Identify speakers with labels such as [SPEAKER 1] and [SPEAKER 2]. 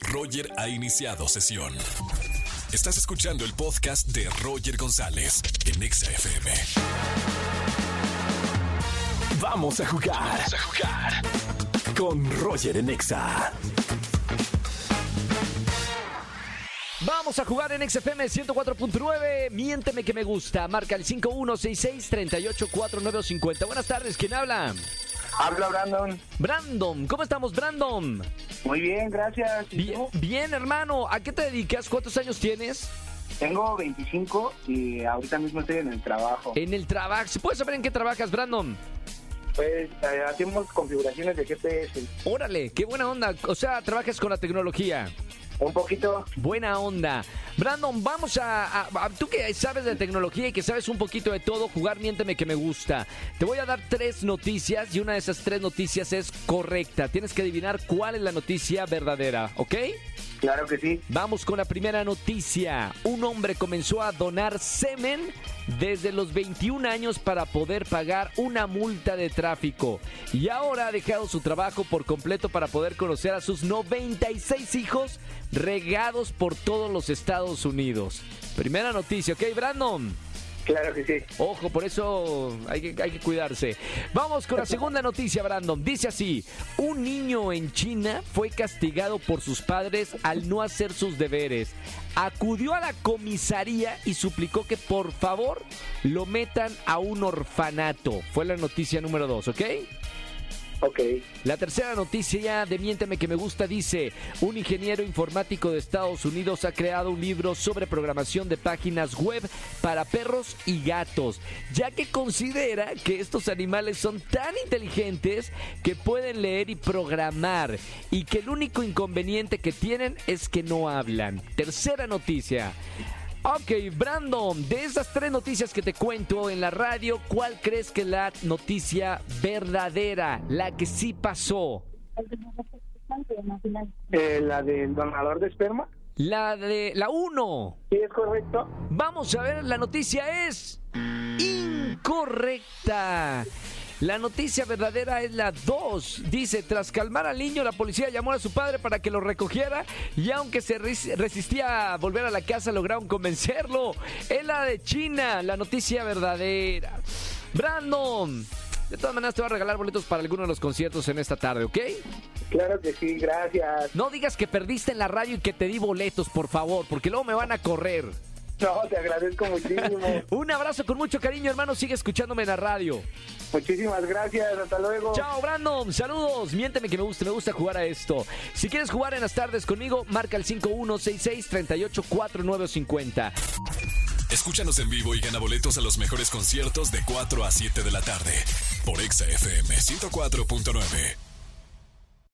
[SPEAKER 1] Roger ha iniciado sesión. Estás escuchando el podcast de Roger González en Exa FM. Vamos a jugar. Vamos a jugar. Con Roger en Exa.
[SPEAKER 2] Vamos a jugar en XFM 104.9. Miénteme que me gusta. Marca el 5166-384950. Buenas tardes, ¿quién habla?
[SPEAKER 3] Habla Brandon.
[SPEAKER 2] Brandon, ¿cómo estamos, Brandon?
[SPEAKER 3] Muy bien, gracias. ¿Y
[SPEAKER 2] Bien, bien, hermano. ¿A qué te dedicas? ¿Cuántos años tienes?
[SPEAKER 3] Tengo 25 y ahorita mismo estoy en el trabajo.
[SPEAKER 2] En el trabajo. ¿Se puede saber en qué trabajas, Brandon?
[SPEAKER 3] Pues eh, hacemos configuraciones de GPS.
[SPEAKER 2] Órale, qué buena onda. O sea, trabajas con la tecnología.
[SPEAKER 3] Un poquito.
[SPEAKER 2] Buena onda. Brandon, vamos a, a- a- Tú que sabes de tecnología y que sabes un poquito de todo, jugar Miénteme que me gusta. Te voy a dar tres noticias y una de esas tres noticias es correcta. Tienes que adivinar cuál es la noticia verdadera, ¿ok?
[SPEAKER 3] Claro que sí.
[SPEAKER 2] Vamos con la primera noticia. Un hombre comenzó a donar semen desde los 21 años para poder pagar una multa de tráfico. Y ahora ha dejado su trabajo por completo para poder conocer a sus 96 hijos regados por todos los Estados Unidos. Primera noticia, ¿ok, Brandon?
[SPEAKER 3] Claro que sí.
[SPEAKER 2] Ojo, por eso hay que, hay que cuidarse. Vamos con la segunda noticia, Brandon. Dice así, un niño en China fue castigado por sus padres al no hacer sus deberes. Acudió a la comisaría y suplicó que por favor lo metan a un orfanato. Fue la noticia número dos, ¿ok?
[SPEAKER 3] Ok.
[SPEAKER 2] La tercera noticia de Miénteme que me gusta dice, un ingeniero informático de Estados Unidos ha creado un libro sobre programación de páginas web para perros y gatos, ya que considera que estos animales son tan inteligentes que pueden leer y programar y que el único inconveniente que tienen es que no hablan. Tercera noticia. Ok, Brandon, de esas tres noticias que te cuento en la radio, ¿cuál crees que es la noticia verdadera, la que sí pasó?
[SPEAKER 3] Eh, la del donador de esperma.
[SPEAKER 2] La de la 1.
[SPEAKER 3] Sí, es correcto.
[SPEAKER 2] Vamos a ver, la noticia es incorrecta. La noticia verdadera es la 2. Dice, tras calmar al niño, la policía llamó a su padre para que lo recogiera y aunque se res- resistía a volver a la casa, lograron convencerlo. Es la de China, la noticia verdadera. Brandon, de todas maneras te voy a regalar boletos para alguno de los conciertos en esta tarde, ¿ok?
[SPEAKER 3] Claro que sí, gracias.
[SPEAKER 2] No digas que perdiste en la radio y que te di boletos, por favor, porque luego me van a correr.
[SPEAKER 3] No, te agradezco muchísimo.
[SPEAKER 2] Un abrazo con mucho cariño, hermano. Sigue escuchándome en la radio.
[SPEAKER 3] Muchísimas gracias. Hasta luego.
[SPEAKER 2] Chao, Brandon. Saludos. Miénteme que me gusta, me gusta jugar a esto. Si quieres jugar en las tardes conmigo, marca el 5166-384950.
[SPEAKER 1] Escúchanos en vivo y gana boletos a los mejores conciertos de 4 a 7 de la tarde por Exa FM 104.9.